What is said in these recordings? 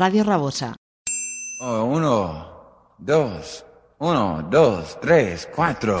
Radio Rabosa. Oh, uno, dos, uno, dos, tres, cuatro.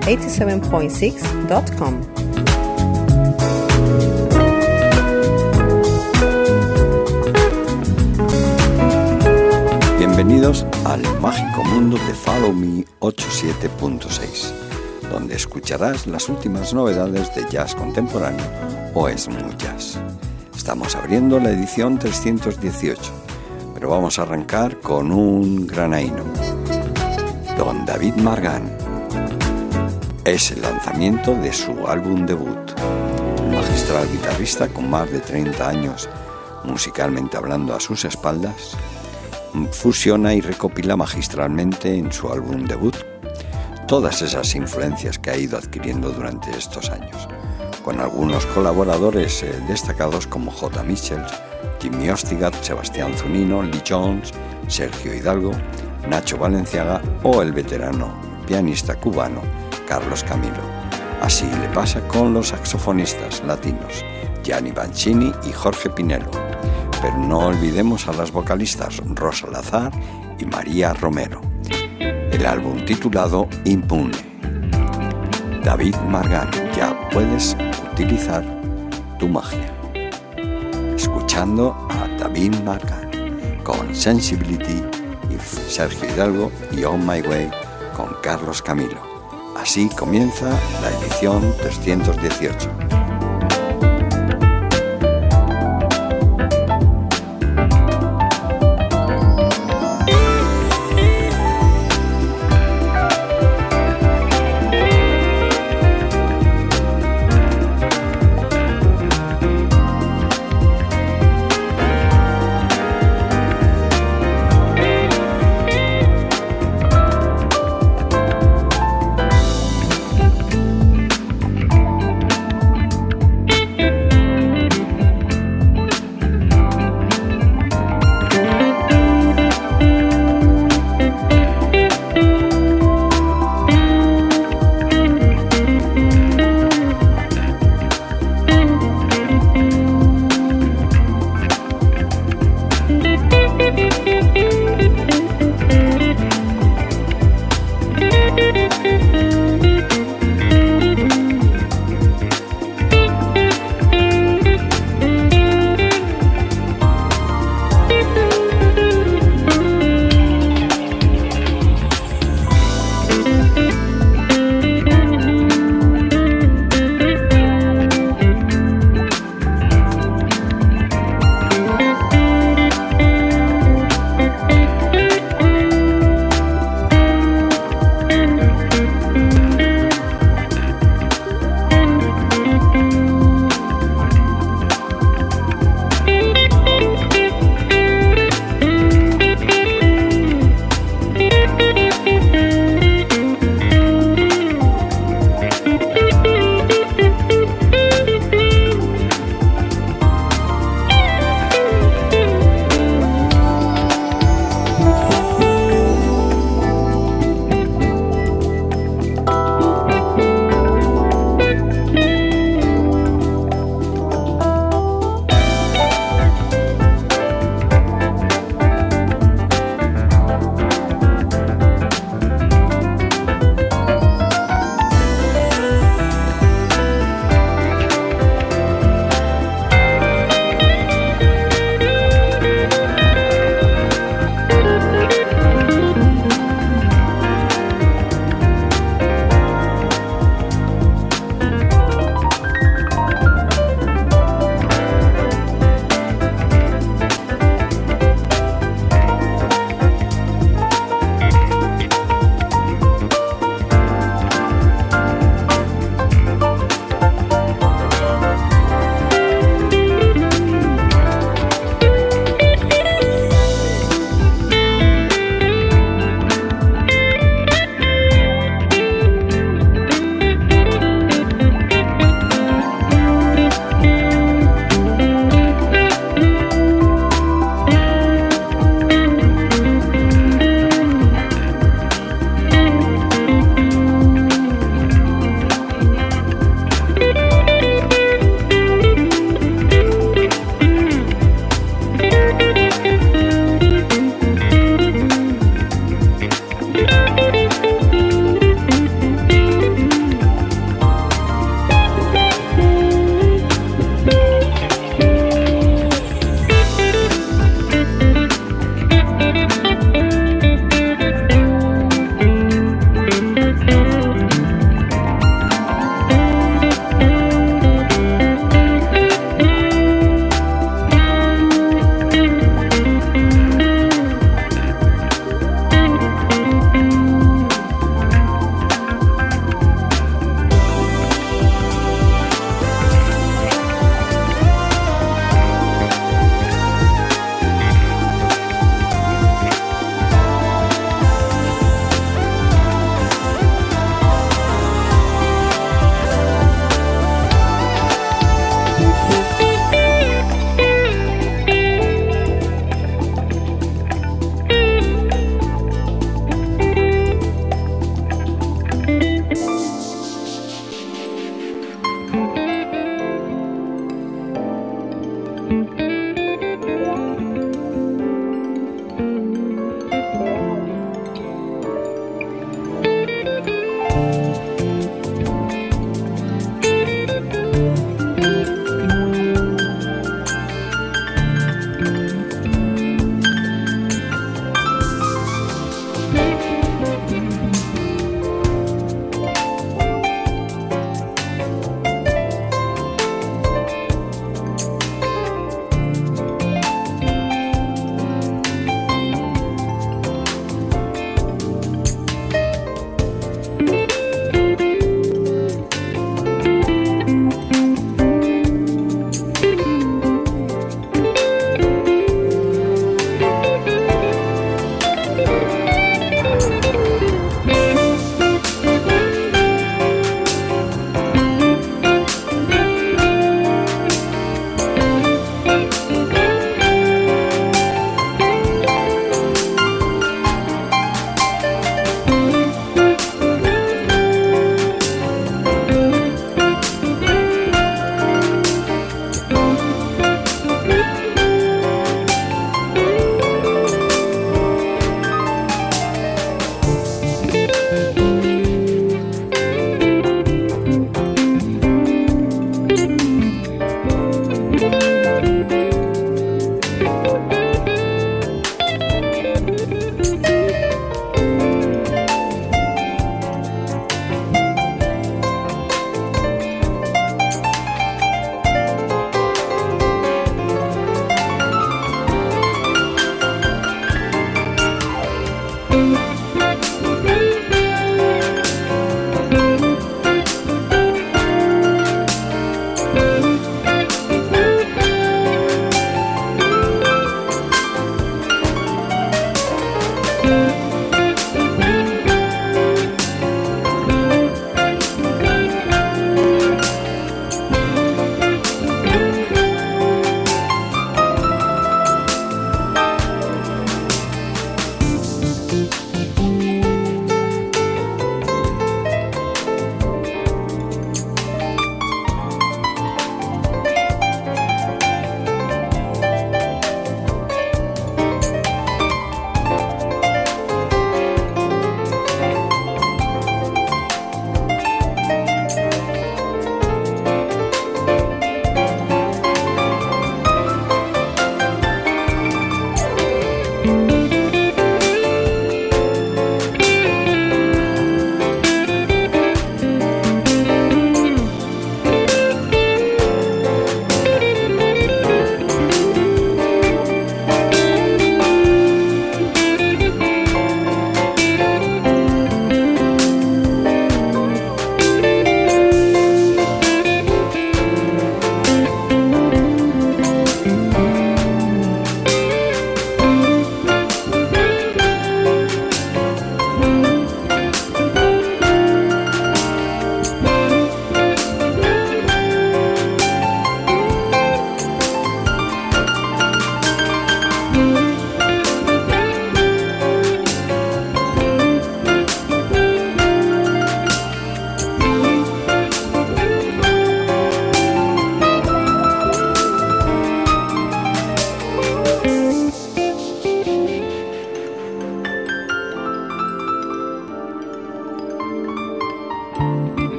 www.followme87.6.com. Bienvenidos al mágico mundo de Follow Me 87.6, donde escucharás las últimas novedades de jazz contemporáneo o smooth jazz. Estamos abriendo la edición 318, pero vamos a arrancar con un granaíno. Don David Margan. Es el lanzamiento de su álbum debut. Un magistral guitarrista con más de 30 años musicalmente hablando a sus espaldas, fusiona y recopila magistralmente en su álbum debut todas esas influencias que ha ido adquiriendo durante estos años, con algunos colaboradores eh, destacados como J. Michels, Jimmy Ostigat, Sebastián Zunino, Lee Jones, Sergio Hidalgo, Nacho Valenciaga o el veterano pianista cubano Carlos Camilo. Así le pasa con los saxofonistas latinos Gianni Banchini y Jorge Pinelo. Pero no olvidemos a las vocalistas Rosa Lazar y María Romero. El álbum titulado Impune. David Margan, ya puedes utilizar tu magia. Escuchando a David Margan con Sensibility y Sergio Hidalgo y On My Way con Carlos Camilo. Así comienza la edición 318.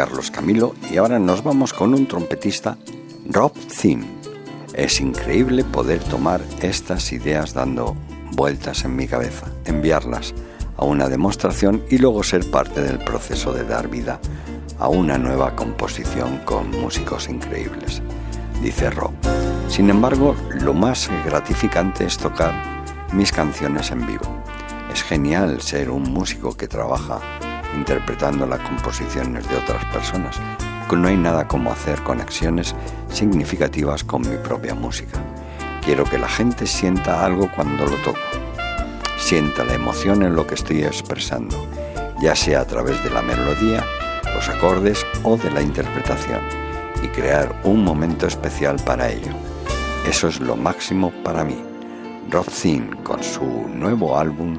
Carlos Camilo y ahora nos vamos con un trompetista, Rob Thin. Es increíble poder tomar estas ideas dando vueltas en mi cabeza, enviarlas a una demostración y luego ser parte del proceso de dar vida a una nueva composición con músicos increíbles, dice Rob. Sin embargo, lo más gratificante es tocar mis canciones en vivo. Es genial ser un músico que trabaja interpretando las composiciones de otras personas, no hay nada como hacer conexiones significativas con mi propia música. Quiero que la gente sienta algo cuando lo toco, sienta la emoción en lo que estoy expresando, ya sea a través de la melodía, los acordes o de la interpretación, y crear un momento especial para ello. Eso es lo máximo para mí. Rob Thin con su nuevo álbum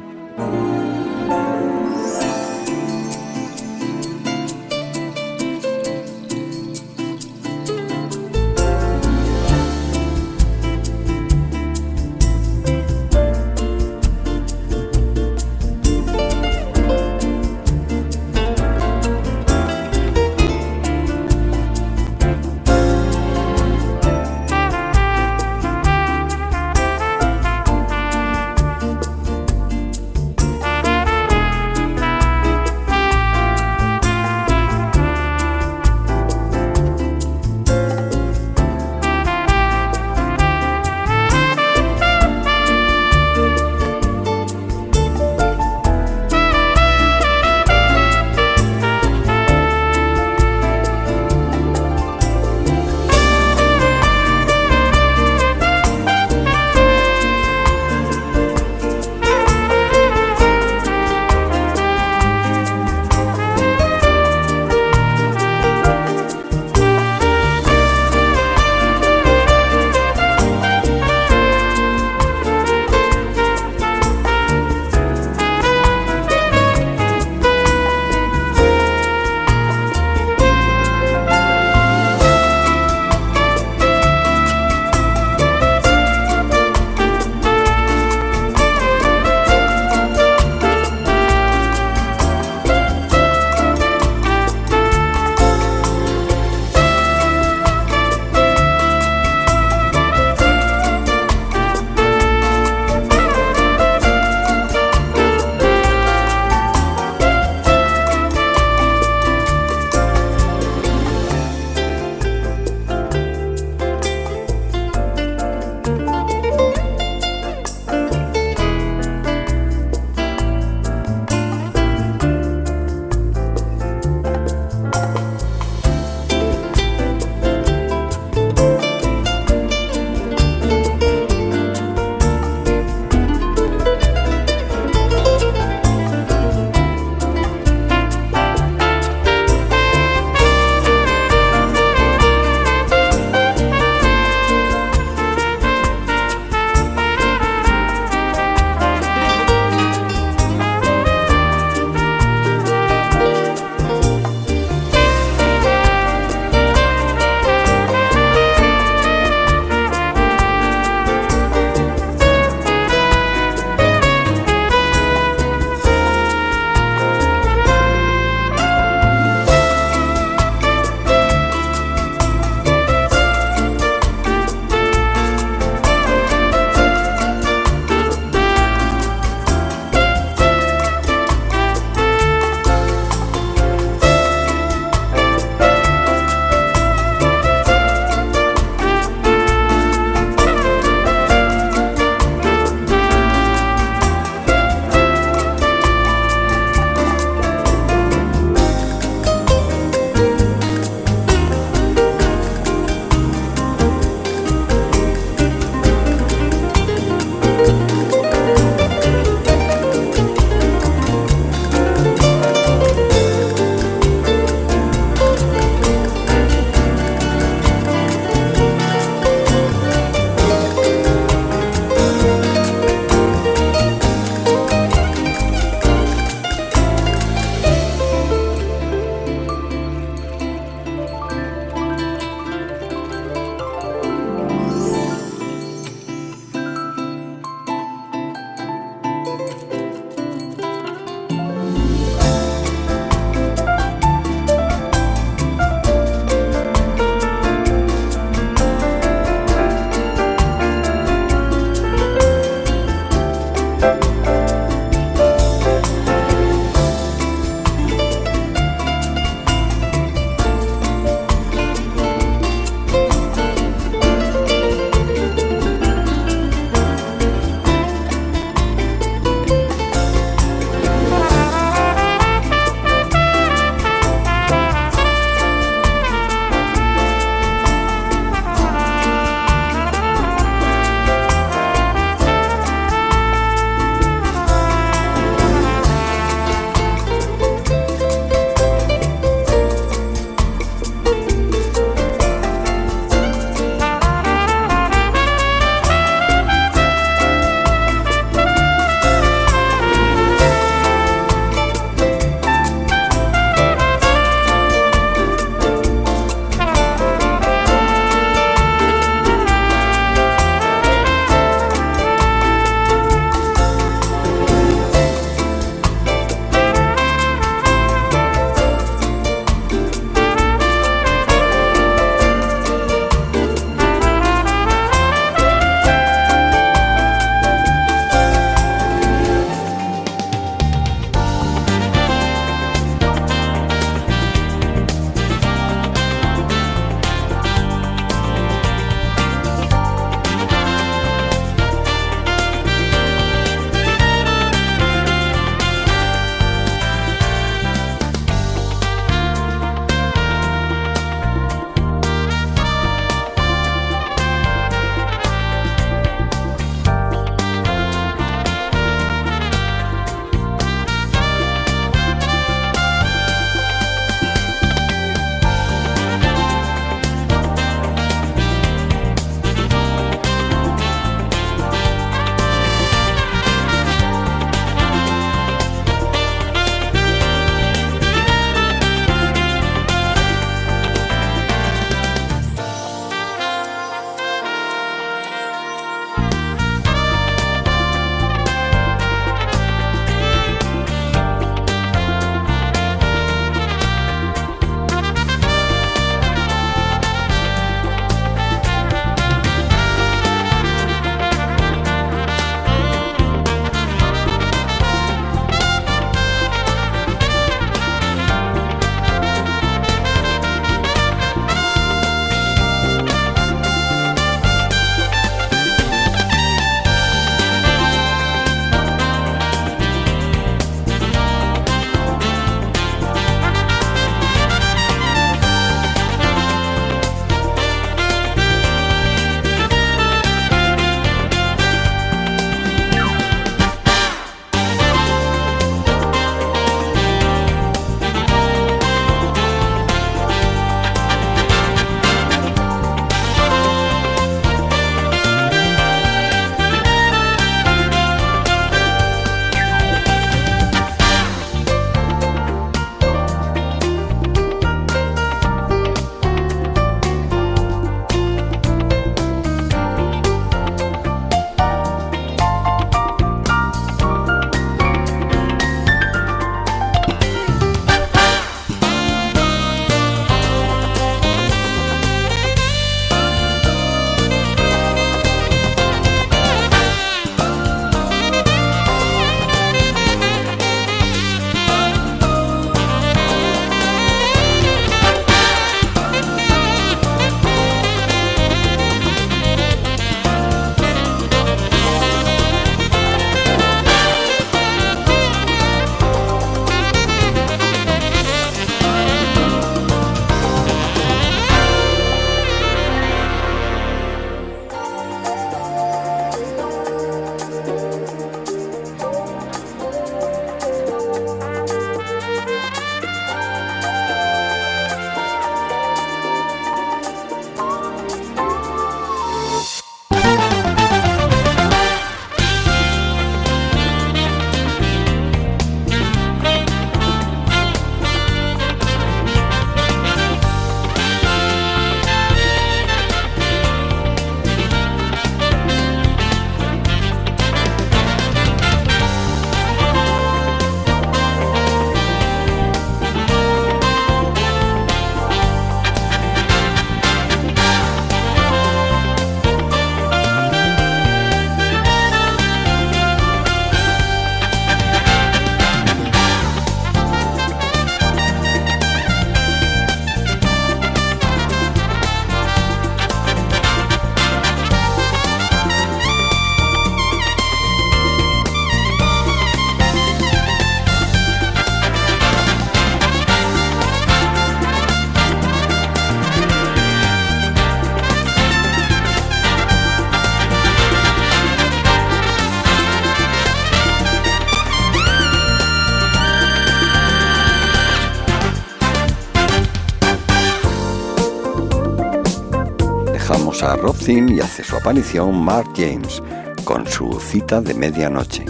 Y hace su aparición Mark James con su cita de medianoche.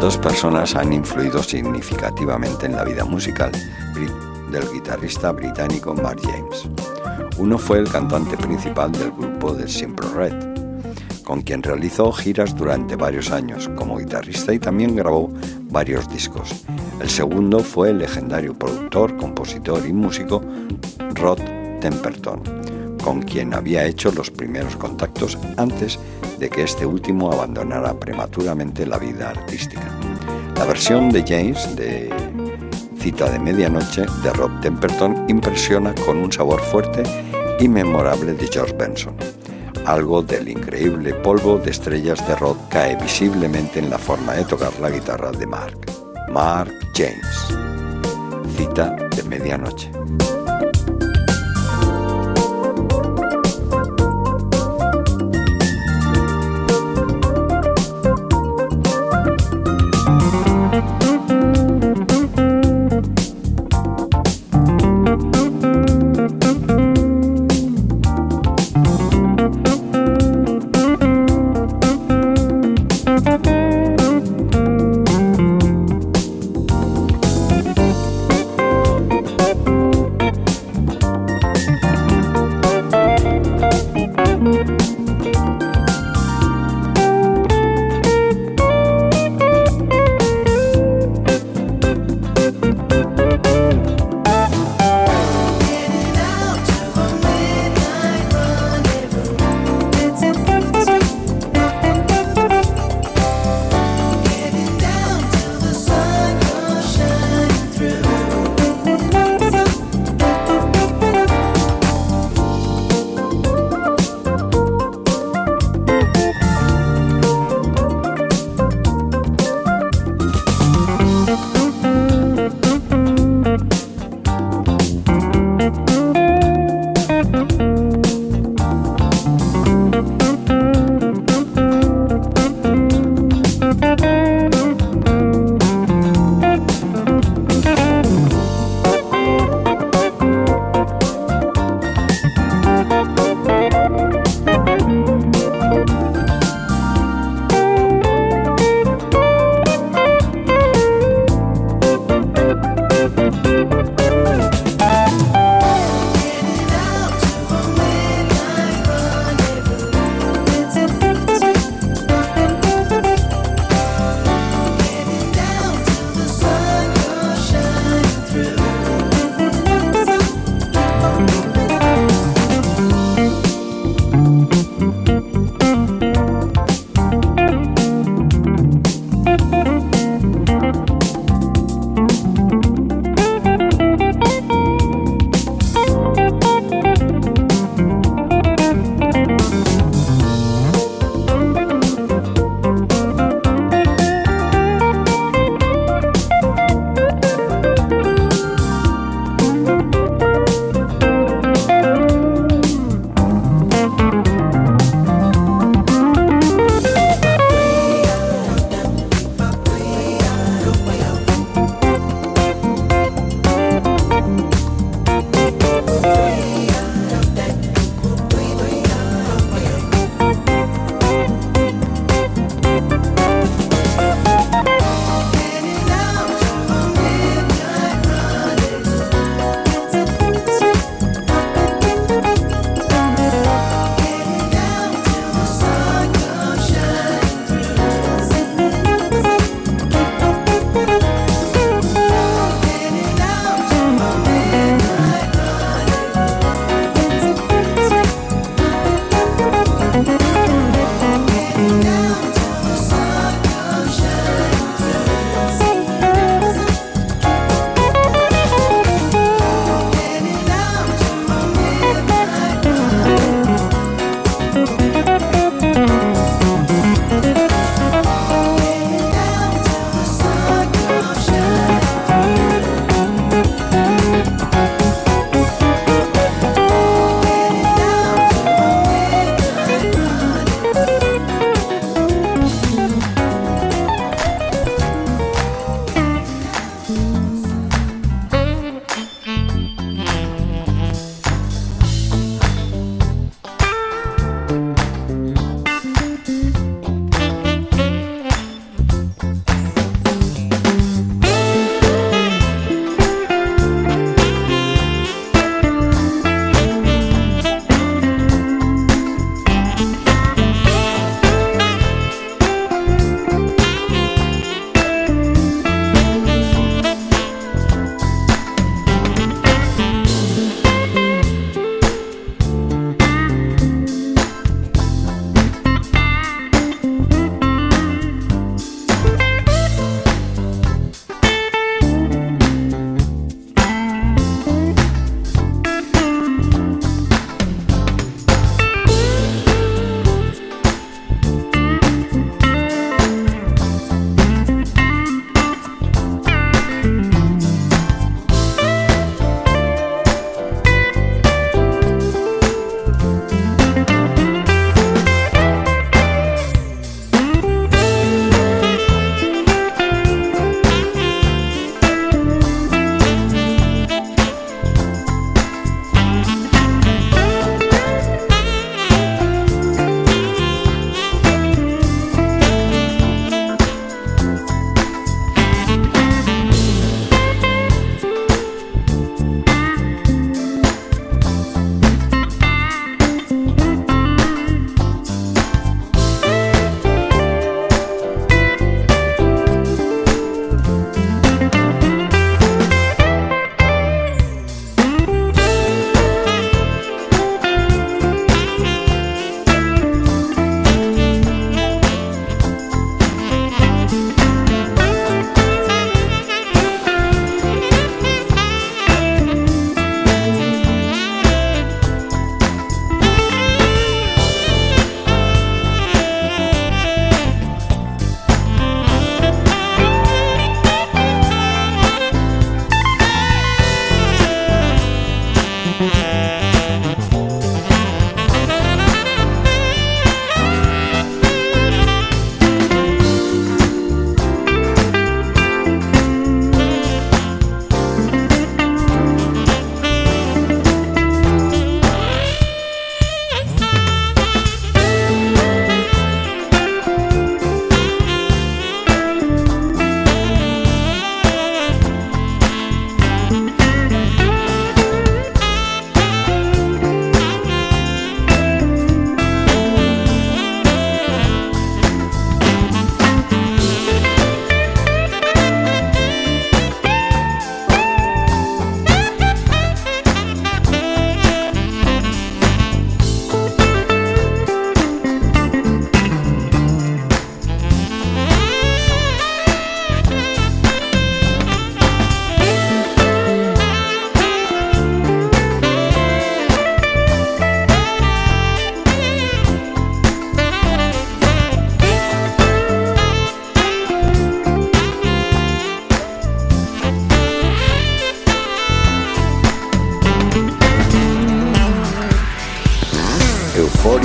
Dos personas han influido significativamente en la vida musical del guitarrista británico Mark James. Uno fue el cantante principal del grupo de Simple Red, con quien realizó giras durante varios años como guitarrista y también grabó varios discos. El segundo fue el legendario productor, compositor y músico Rod Temperton, con quien había hecho los primeros contactos antes de que este último abandonara prematuramente la vida artística. La versión de James de Cita de Medianoche de Rob Temperton impresiona con un sabor fuerte y memorable de George Benson. Algo del increíble polvo de estrellas de Rod cae visiblemente en la forma de tocar la guitarra de Mark. Mark James. Cita de Medianoche.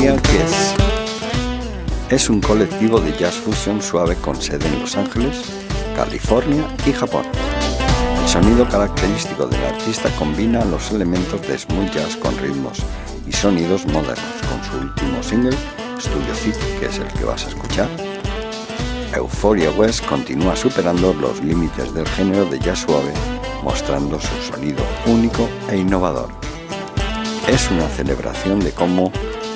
Kiss. Es un colectivo de jazz fusion suave con sede en Los Ángeles, California y Japón. El sonido característico del artista combina los elementos de smooth jazz con ritmos y sonidos modernos con su último single, Studio City, que es el que vas a escuchar. Euphoria West continúa superando los límites del género de jazz suave, mostrando su sonido único e innovador. Es una celebración de cómo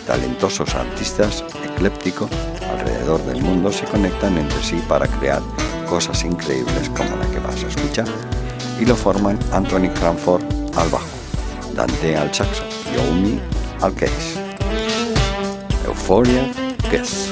talentosos artistas eclépticos alrededor del mundo se conectan entre sí para crear cosas increíbles como la que vas a escuchar. Y lo forman Anthony Cranford al bajo, Dante al saxo y Oumi al case. Euphoria Guess.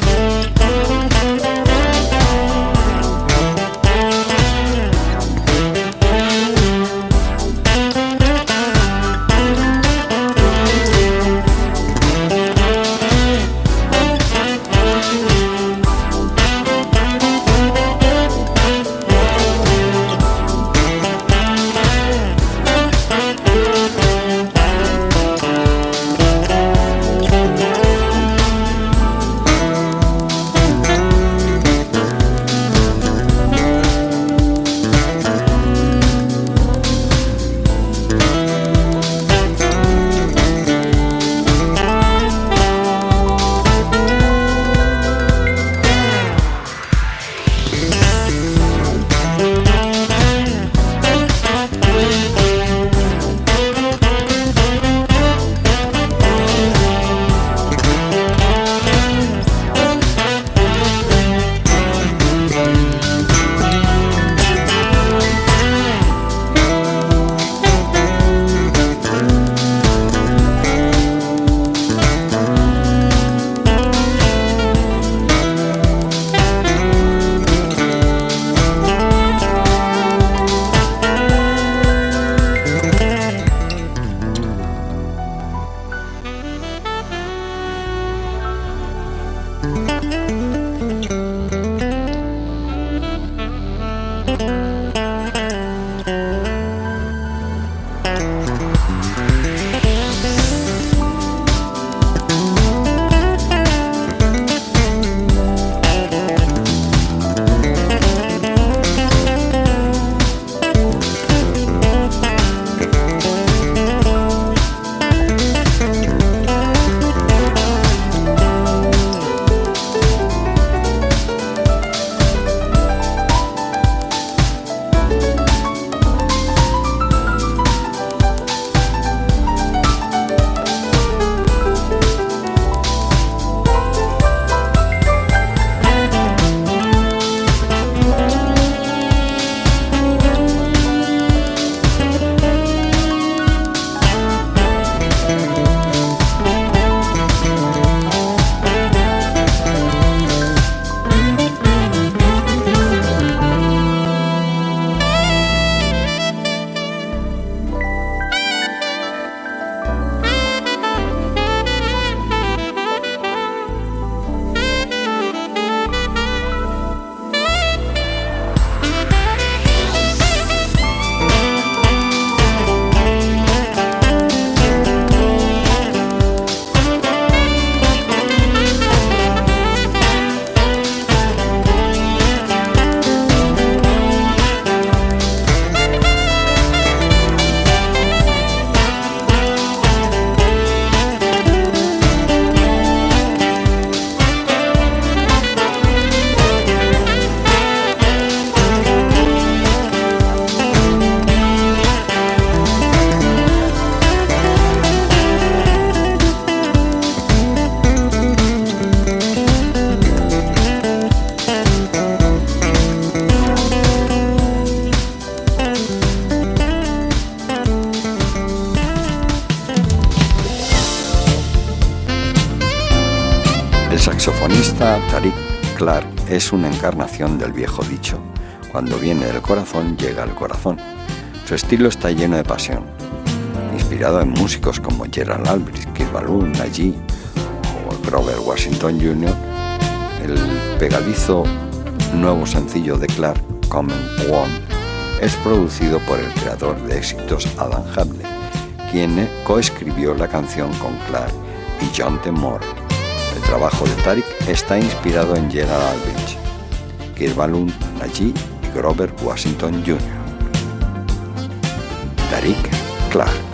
Es una encarnación del viejo dicho, cuando viene del corazón llega al corazón. Su estilo está lleno de pasión, inspirado en músicos como Gerald Albright, Kid Balloon, Najee o Grover Washington Jr., el pegadizo nuevo sencillo de Clark, Common One, es producido por el creador de éxitos Adam Hadley, quien coescribió la canción con Clark y John T. Moore. trabajo de Tariq está inspirado en General Albridge, Kirbalun Naji y Grover Washington Jr. Tariq Clark.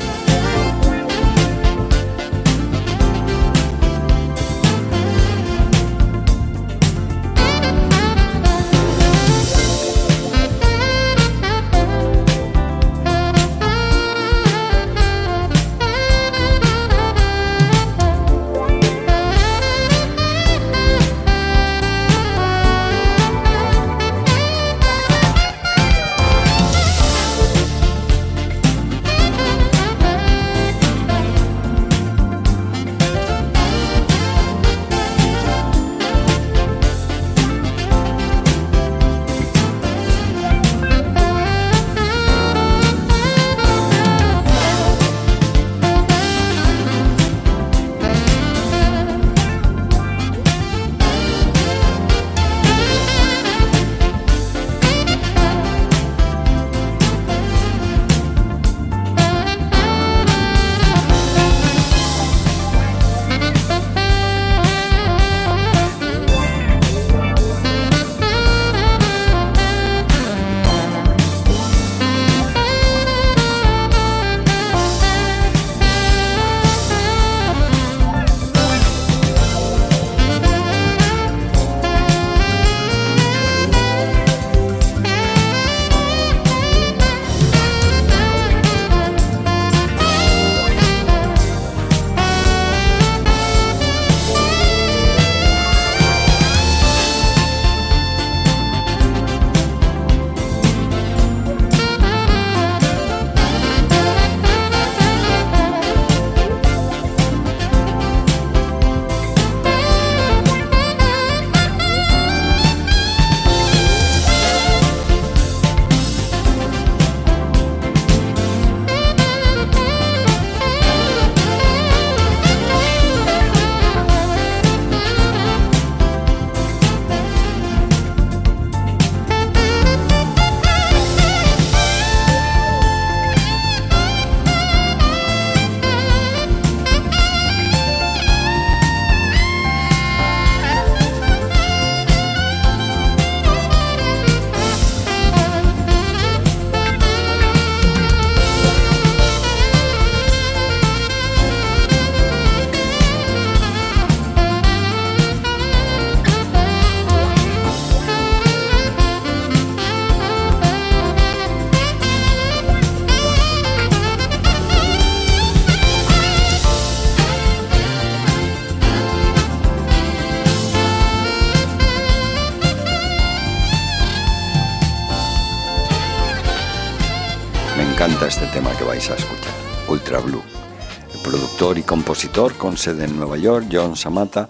Compositor con sede en Nueva York, John Samata,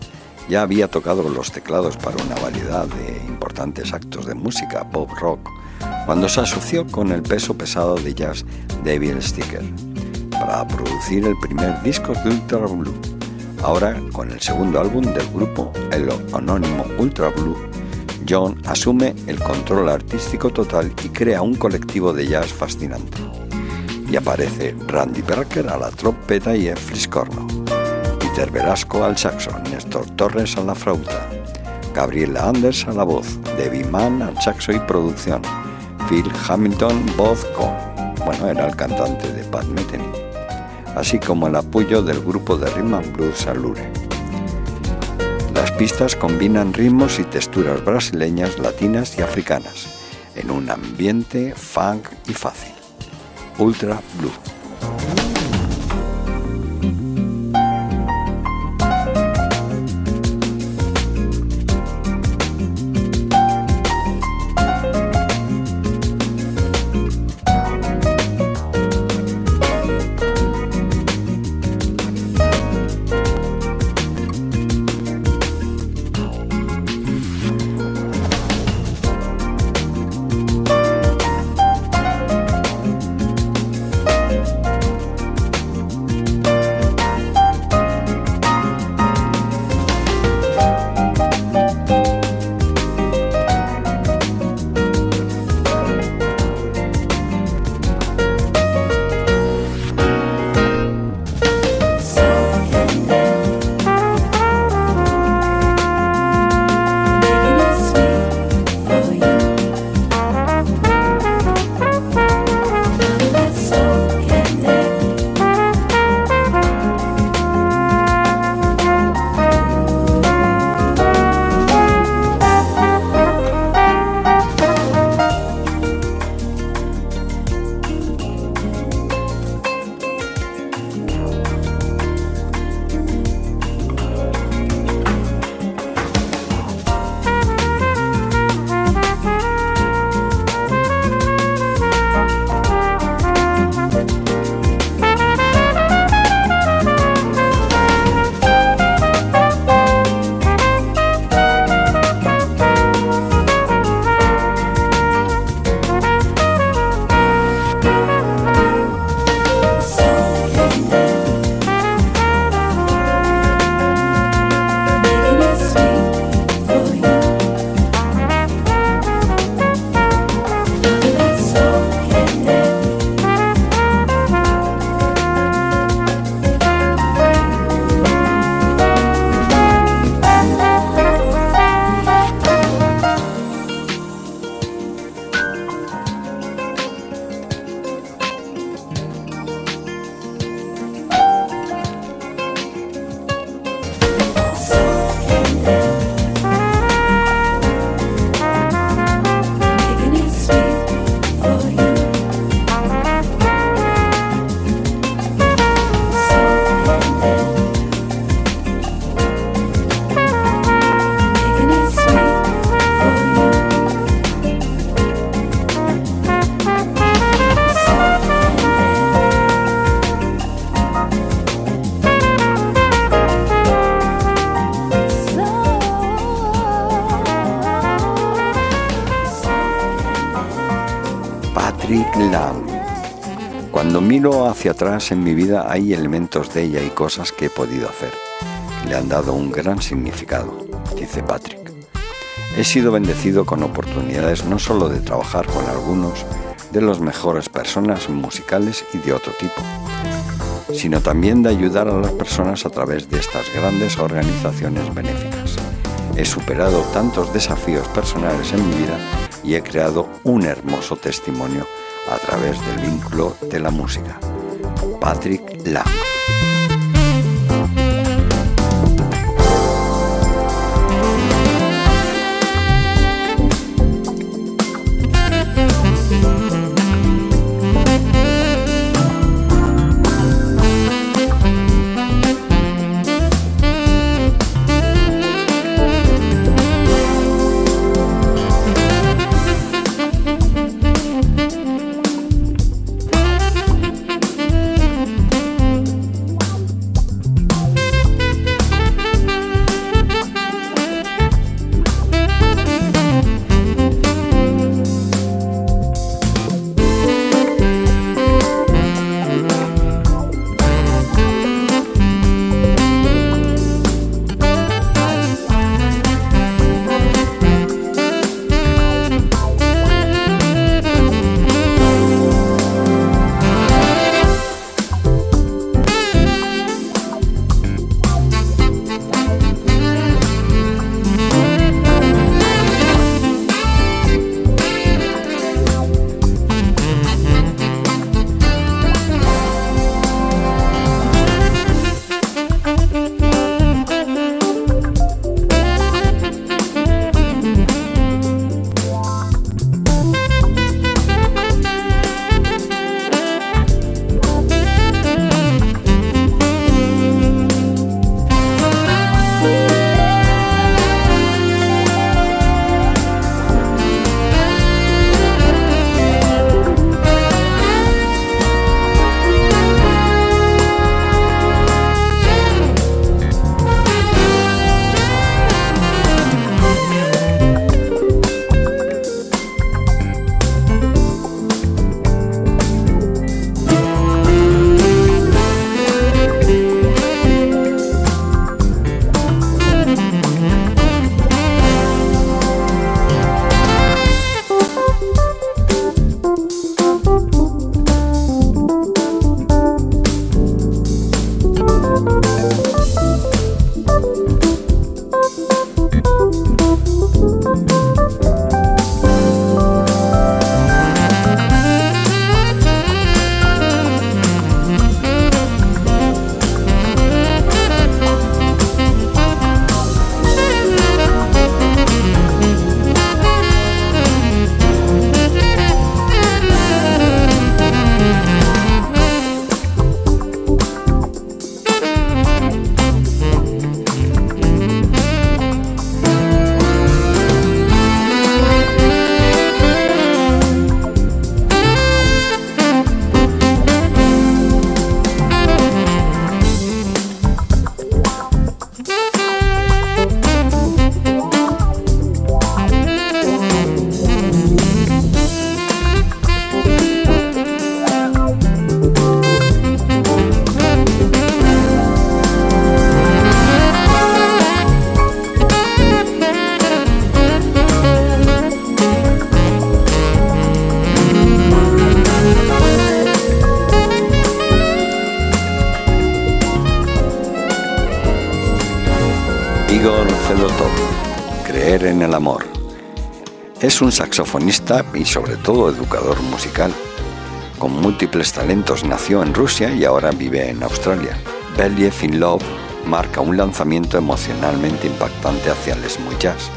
ya había tocado los teclados para una variedad de importantes actos de música pop rock cuando se asoció con el peso pesado de jazz David Sticker para producir el primer disco de Ultra Blue. Ahora, con el segundo álbum del grupo, el anónimo Ultra Blue, John asume el control artístico total y crea un colectivo de jazz fascinante. Y aparece Randy Berker a la trompeta y el fliscorno. Peter Velasco al saxo, Néstor Torres a la flauta, Gabriela Anders a la voz, Debbie Mann al saxo y producción, Phil Hamilton voz con, bueno, era el cantante de Pat Metheny, así como el apoyo del grupo de rhythm blues Alure. Las pistas combinan ritmos y texturas brasileñas, latinas y africanas, en un ambiente funk y fácil. Ultra Blue. Hacia atrás en mi vida hay elementos de ella y cosas que he podido hacer. Le han dado un gran significado, dice Patrick. He sido bendecido con oportunidades no solo de trabajar con algunos de los mejores personas musicales y de otro tipo, sino también de ayudar a las personas a través de estas grandes organizaciones benéficas. He superado tantos desafíos personales en mi vida y he creado un hermoso testimonio a través del vínculo de la música. Patrick Lamb. Saxofonista y sobre todo educador musical. Con múltiples talentos nació en Rusia y ahora vive en Australia. Believ in Love marca un lanzamiento emocionalmente impactante hacia el smooth jazz,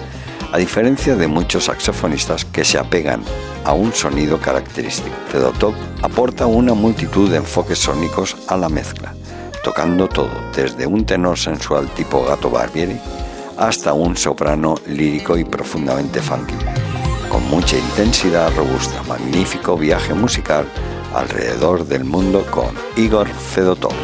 a diferencia de muchos saxofonistas que se apegan a un sonido característico. Fedotov aporta una multitud de enfoques sónicos a la mezcla, tocando todo, desde un tenor sensual tipo Gato Barbieri hasta un soprano lírico y profundamente funky con mucha intensidad robusta, magnífico viaje musical alrededor del mundo con Igor Fedotov.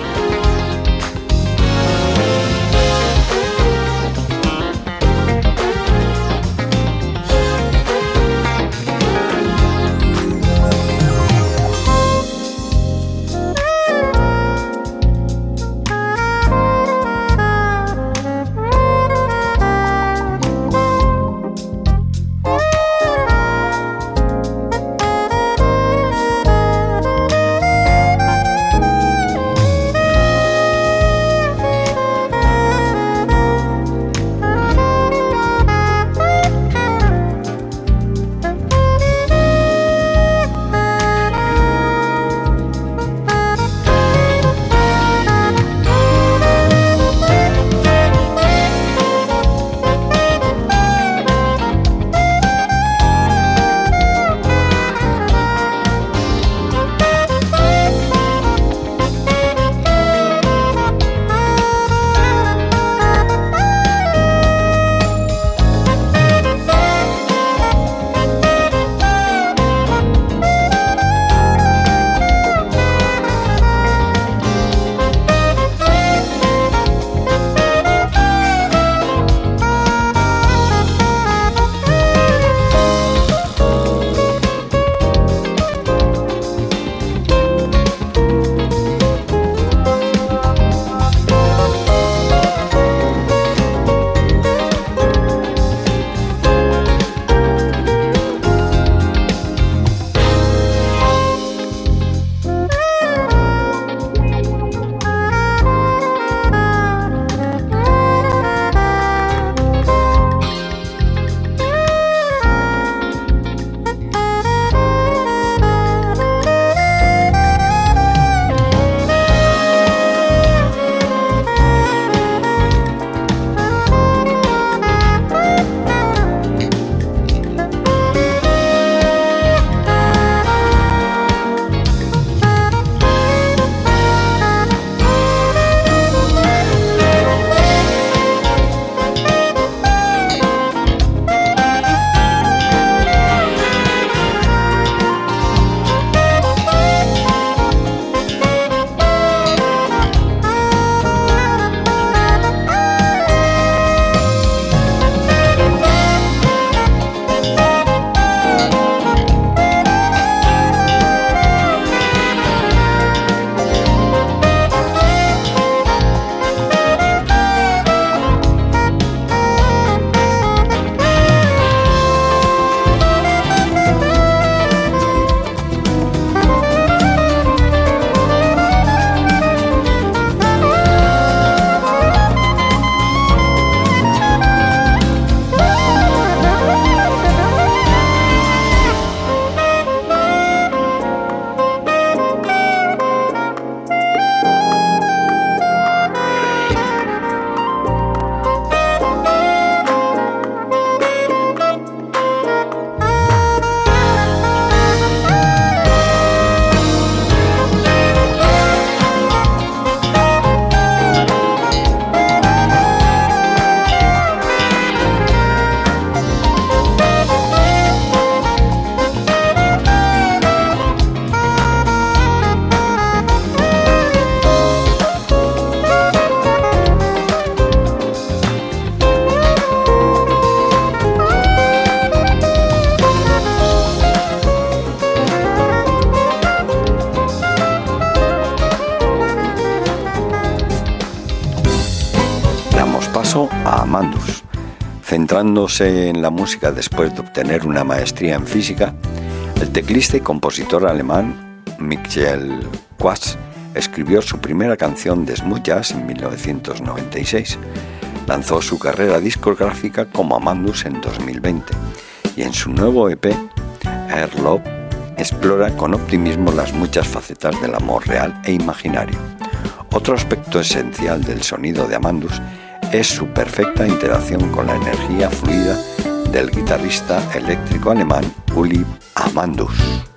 Centrándose en la música después de obtener una maestría en física, el teclista y compositor alemán Michael Quast escribió su primera canción de smooth jazz en 1996. Lanzó su carrera discográfica como Amandus en 2020 y en su nuevo EP, Air Love, explora con optimismo las muchas facetas del amor real e imaginario. Otro aspecto esencial del sonido de Amandus es su perfecta interacción con la energía fluida del guitarrista eléctrico alemán Uli Amandus.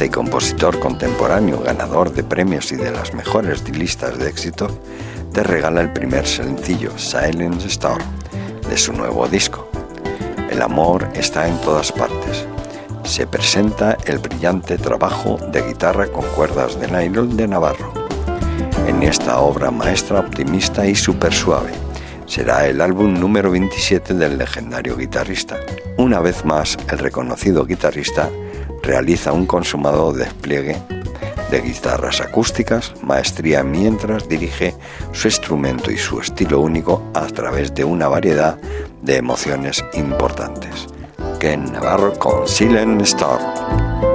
Guitarrista y compositor contemporáneo ganador de premios y de las mejores listas de éxito, te regala el primer sencillo, Silent Star, de su nuevo disco. El amor está en todas partes. Se presenta el brillante trabajo de guitarra con cuerdas de nylon de Navarro. En esta obra maestra optimista y súper suave, será el álbum número 27 del legendario guitarrista. Una vez más, el reconocido guitarrista realiza un consumado despliegue de guitarras acústicas, maestría mientras dirige su instrumento y su estilo único a través de una variedad de emociones importantes. Ken Navarro con Silent Star.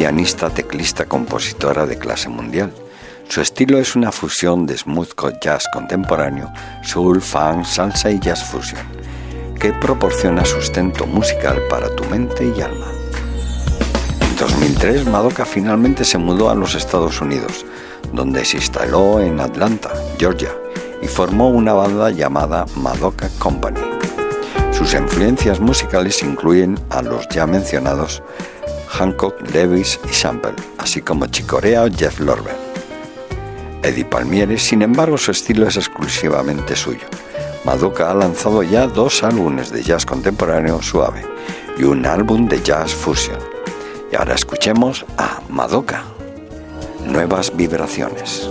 Pianista, teclista, compositora de clase mundial. Su estilo es una fusión de smooth jazz contemporáneo, soul, funk, salsa y jazz fusion, que proporciona sustento musical para tu mente y alma. En 2003, Madoka finalmente se mudó a los Estados Unidos, donde se instaló en Atlanta, Georgia, y formó una banda llamada Madoka Company. Sus influencias musicales incluyen a los ya mencionados Hancock, Davis y Sample, así como Chicorea o Jeff Lorber. Eddie Palmieri, sin embargo, su estilo es exclusivamente suyo. Madoka ha lanzado ya dos álbumes de jazz contemporáneo suave y un álbum de jazz fusion. Y ahora escuchemos a Madoka. Nuevas vibraciones.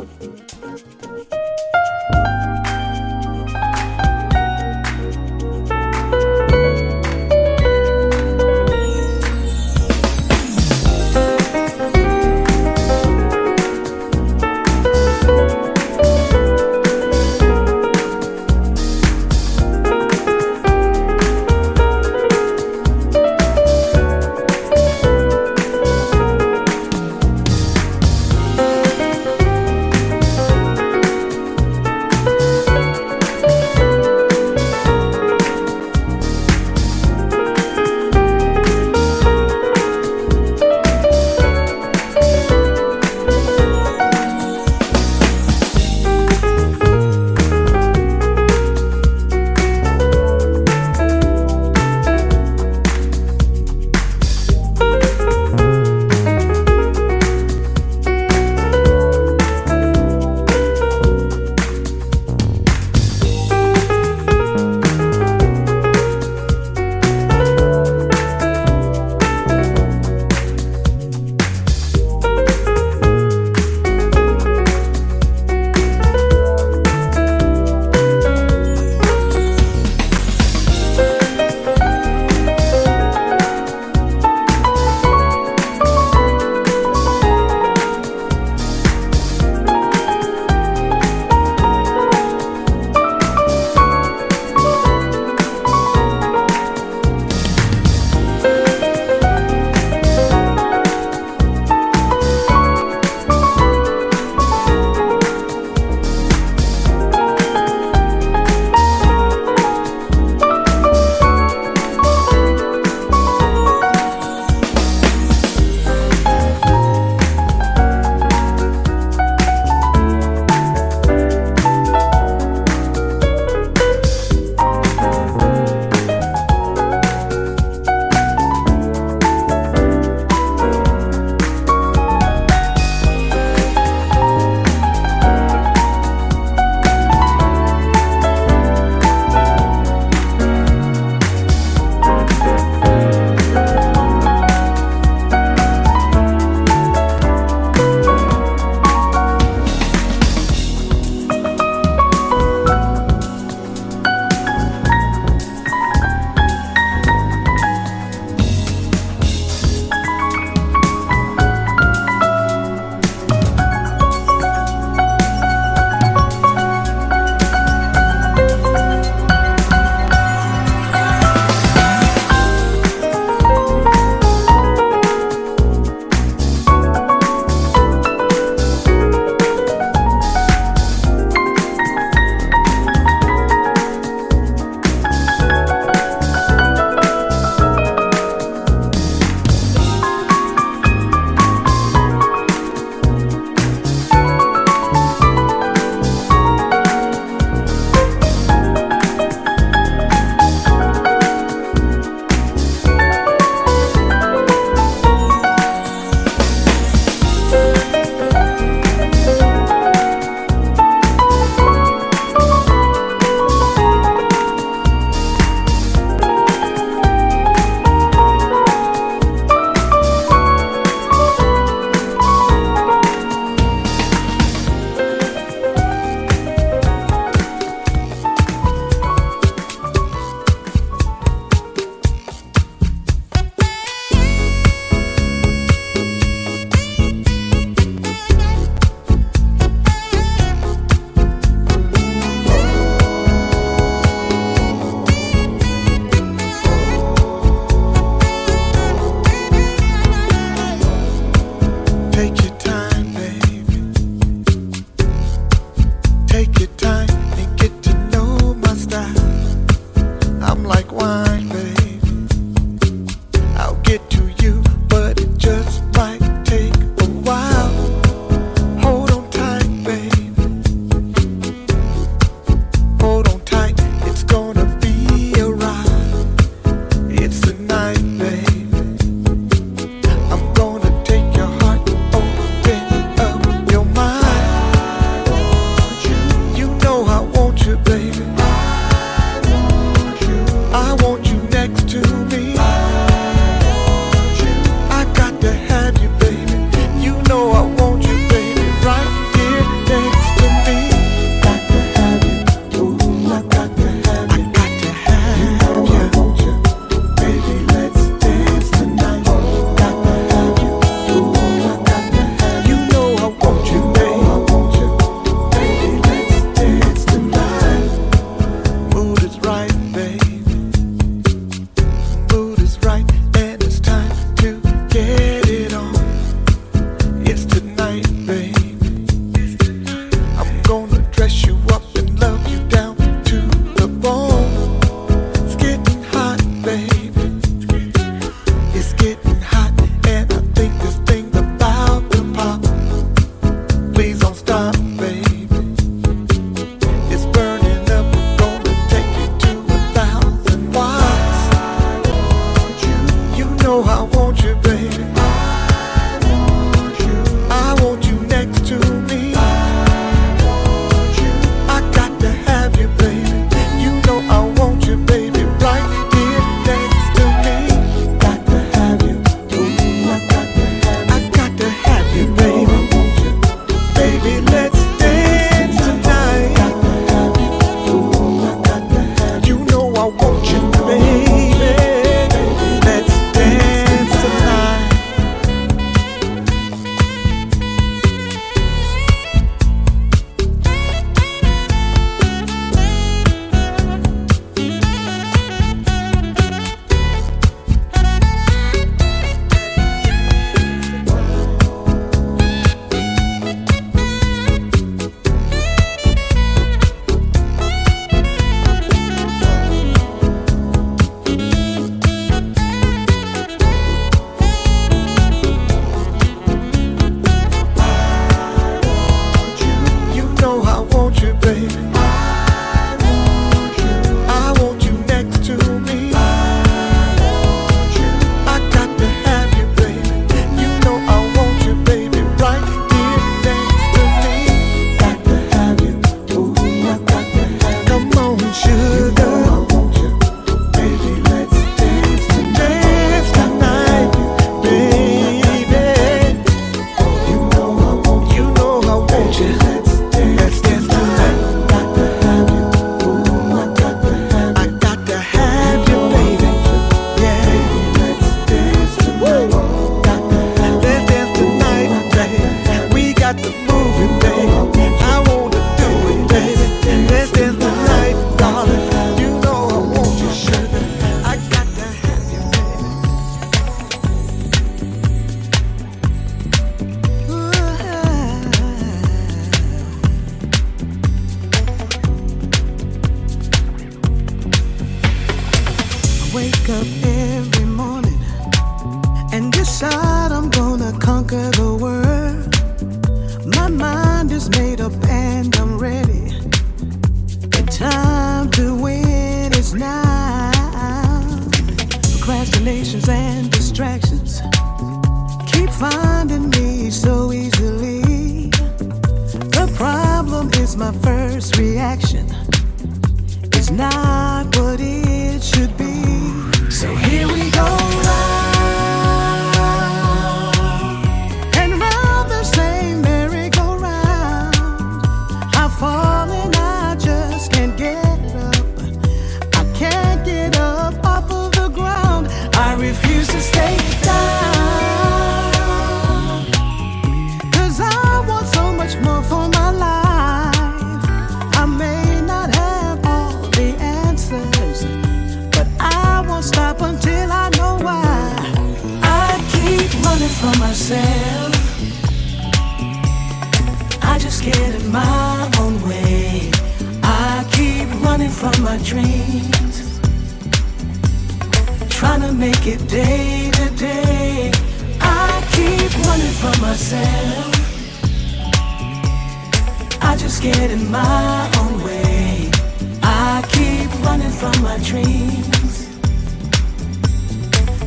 dreams.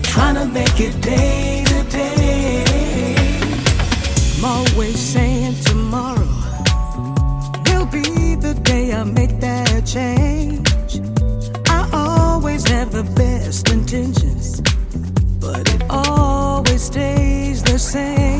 Trying to make it day to day. I'm always saying tomorrow Will be the day I make that change. I always have the best intentions But it always stays the same.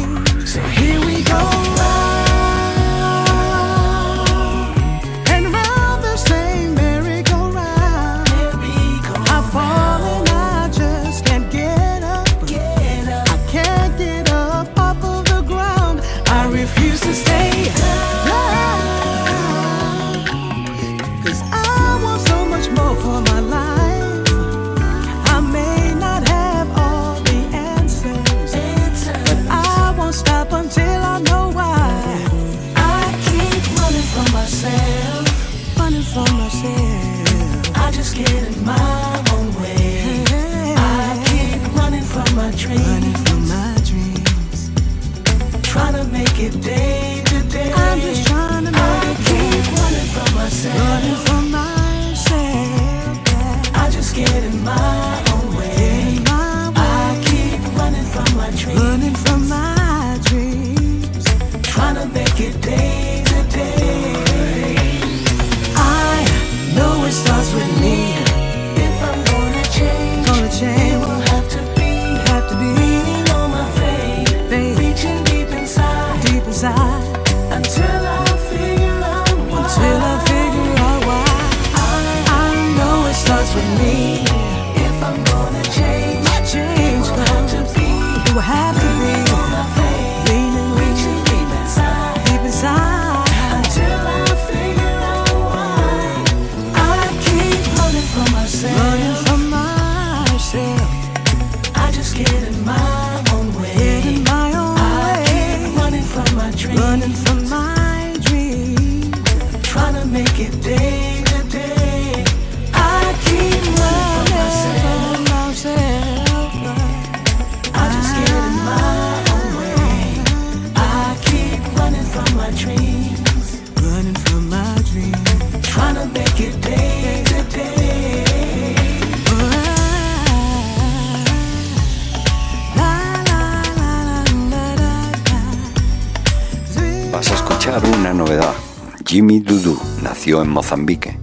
En Mozambique.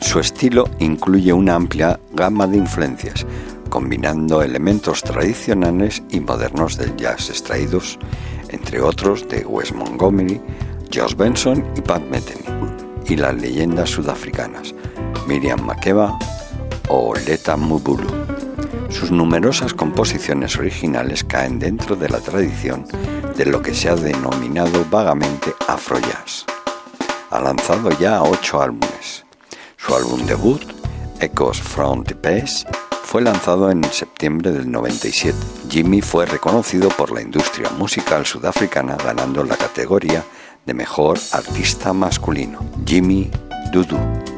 Su estilo incluye una amplia gama de influencias, combinando elementos tradicionales y modernos del jazz extraídos, entre otros, de Wes Montgomery, Josh Benson y Pat Metheny, y las leyendas sudafricanas, Miriam Makeba o Leta Mubulu. Sus numerosas composiciones originales caen dentro de la tradición de lo que se ha denominado vagamente Afrojazz. Ha lanzado ya ocho álbumes. Su álbum debut, Echoes from the Past, fue lanzado en septiembre del 97. Jimmy fue reconocido por la industria musical sudafricana ganando la categoría de mejor artista masculino. Jimmy Dudu.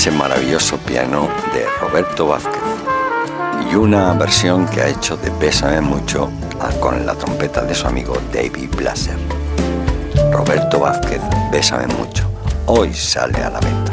ese maravilloso piano de Roberto Vázquez y una versión que ha hecho de Pésame Mucho ah, con la trompeta de su amigo David Blaser. Roberto Vázquez, Pésame Mucho, hoy sale a la venta.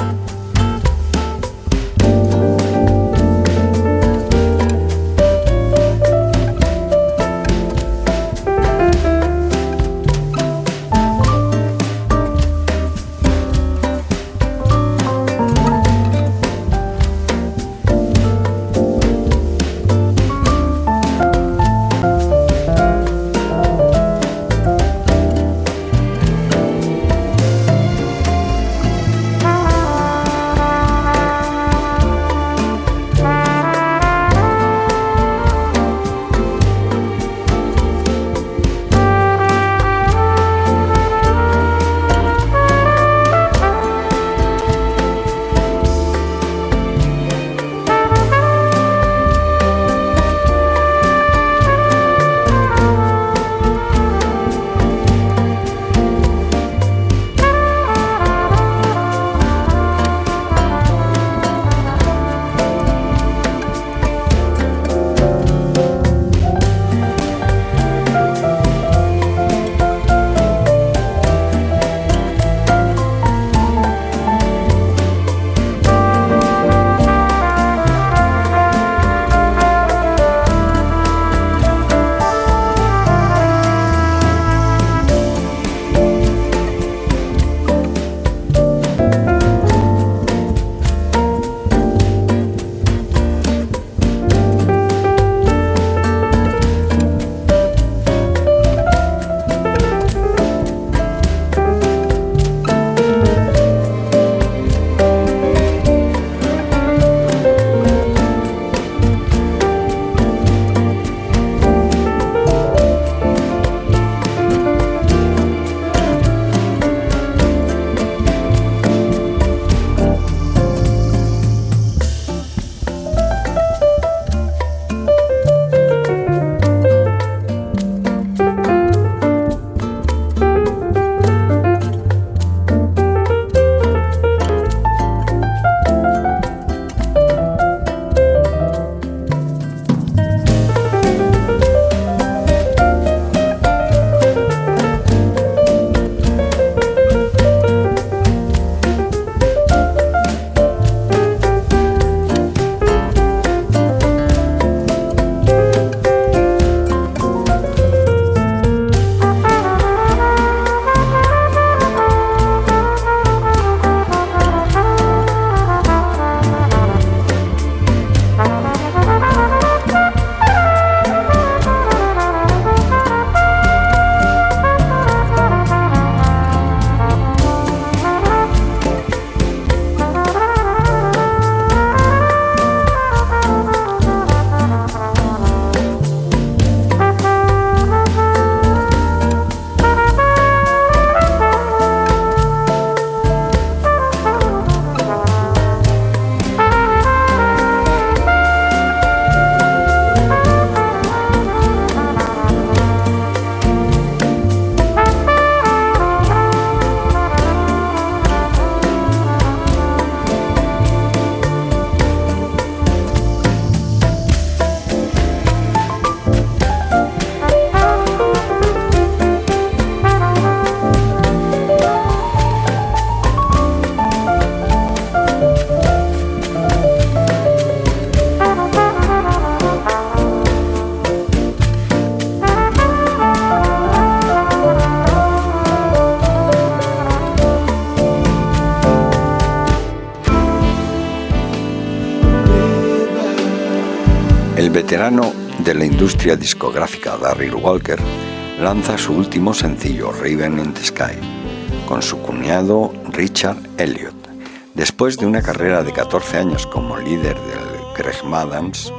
Veterano de la industria discográfica Darryl Walker lanza su último sencillo, Raven in the Sky, con su cuñado Richard Elliot. Después de una carrera de 14 años como líder del Greg Madams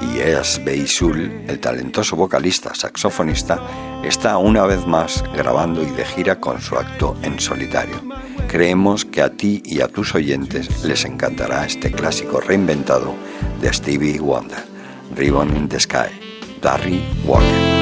y Es Beisul, el talentoso vocalista saxofonista, está una vez más grabando y de gira con su acto en solitario. Creemos que a ti y a tus oyentes les encantará este clásico reinventado de Stevie Wonder, Ribbon in the Sky, Darry Walker.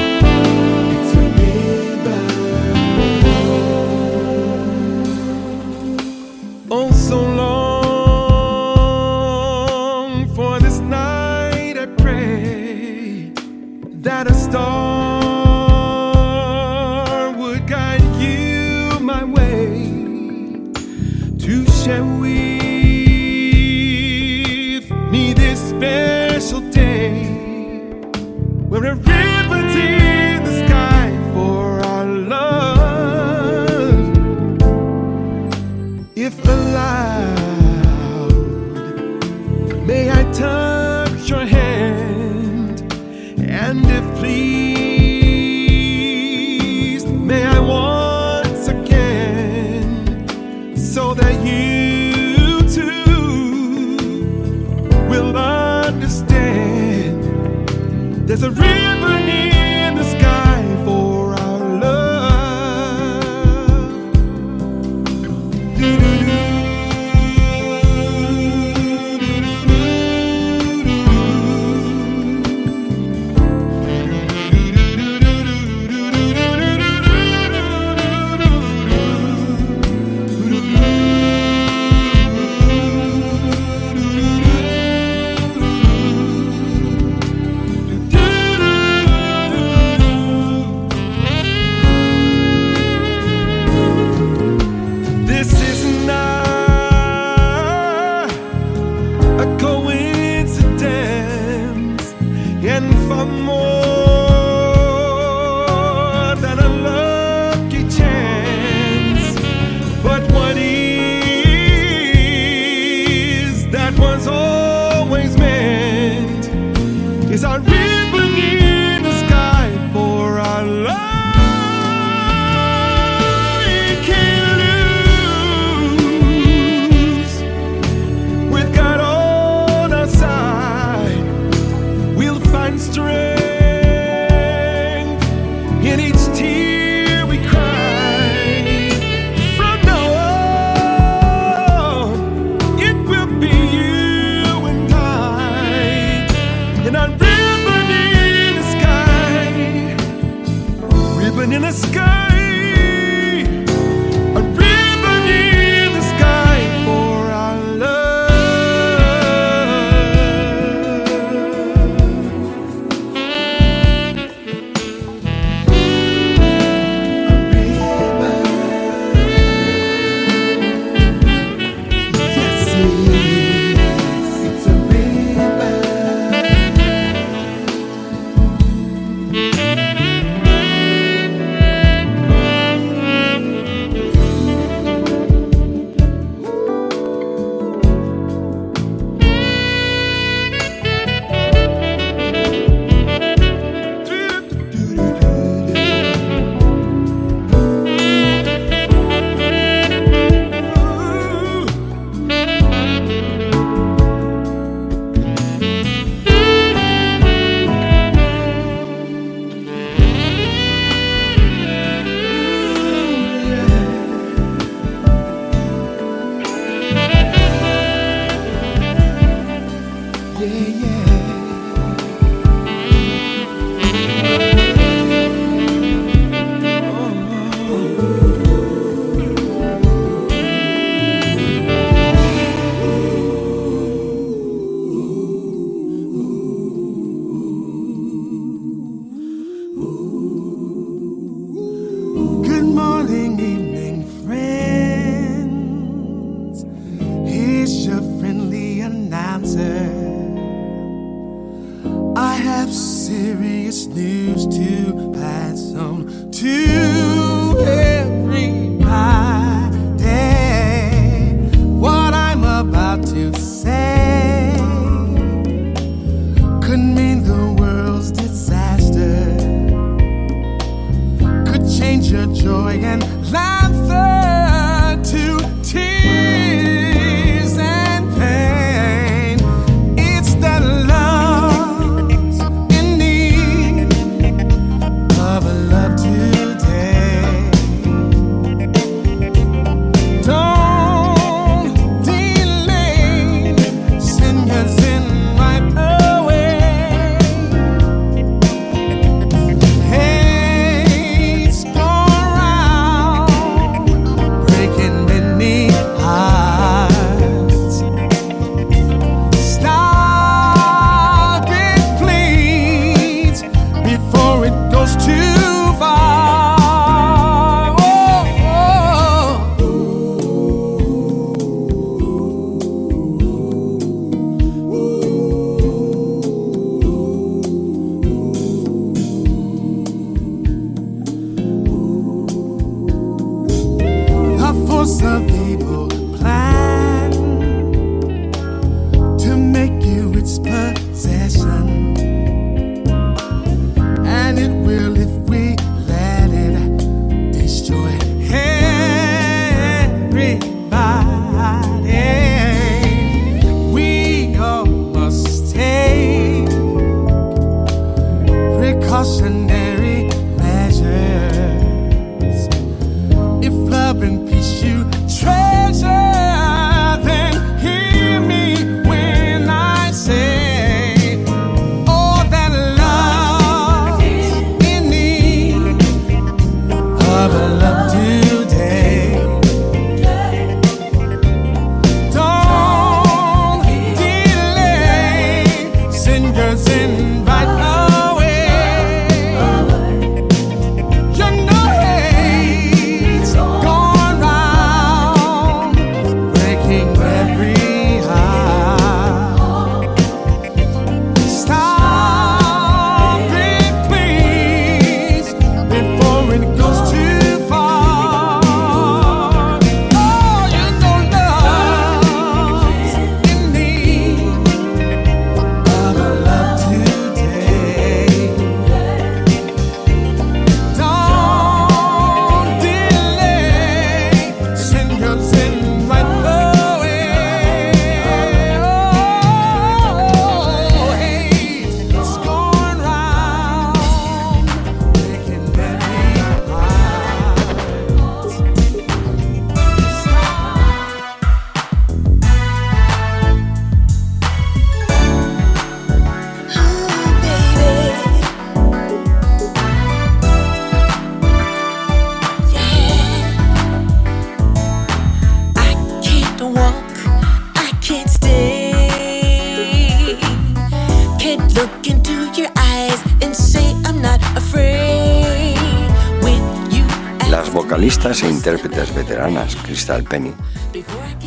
Intérpretes veteranas, Crystal Penny,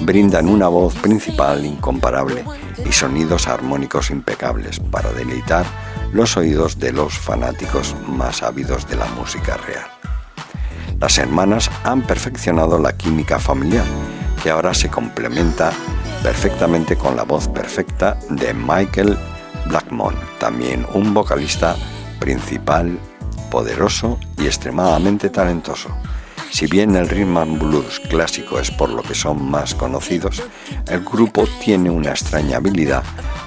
brindan una voz principal incomparable y sonidos armónicos impecables para deleitar los oídos de los fanáticos más ávidos de la música real. Las hermanas han perfeccionado la química familiar, que ahora se complementa perfectamente con la voz perfecta de Michael Blackmon, también un vocalista principal, poderoso y extremadamente talentoso. Si bien el rhythm and blues clásico es por lo que son más conocidos, el grupo tiene una extraña habilidad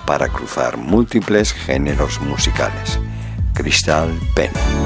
para cruzar múltiples géneros musicales. Crystal Penn.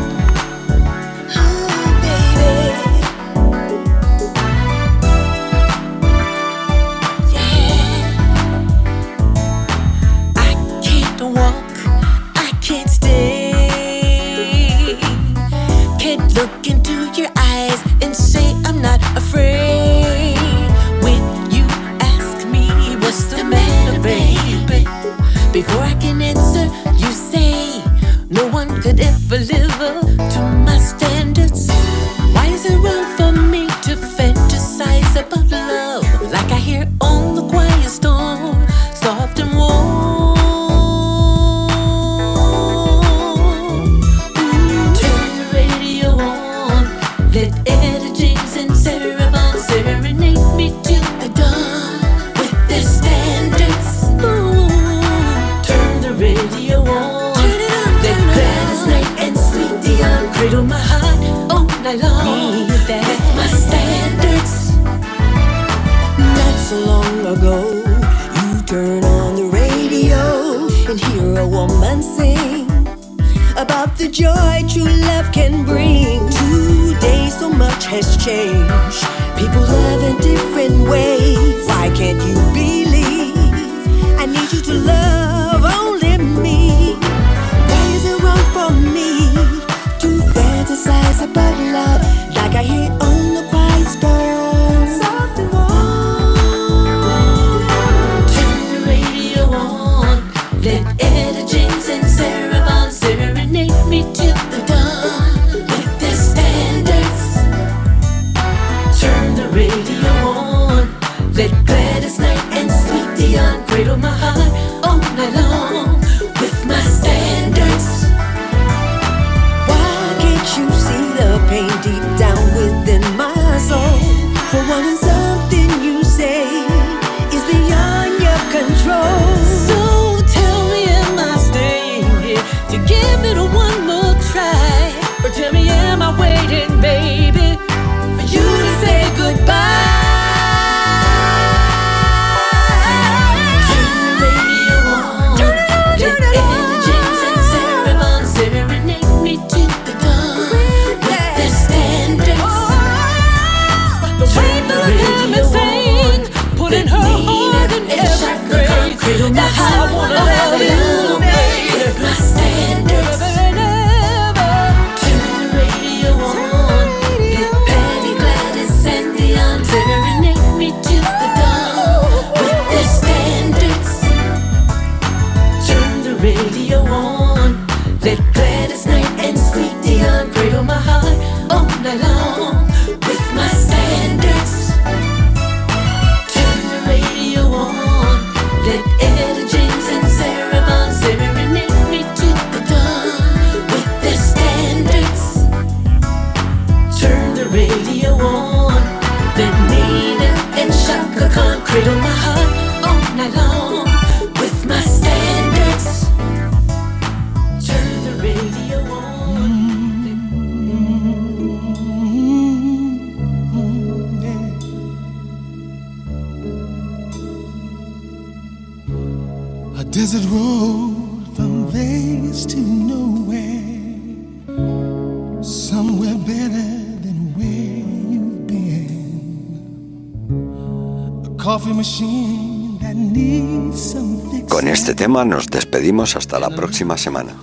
hasta la próxima semana.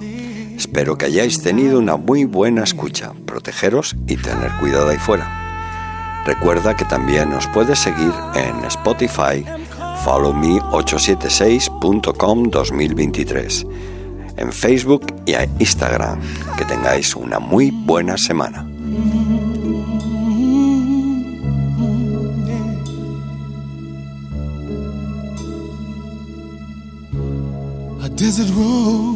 Espero que hayáis tenido una muy buena escucha. Protegeros y tener cuidado ahí fuera. Recuerda que también nos puedes seguir en Spotify followme876.com 2023, en Facebook y en Instagram. Que tengáis una muy buena semana. It road.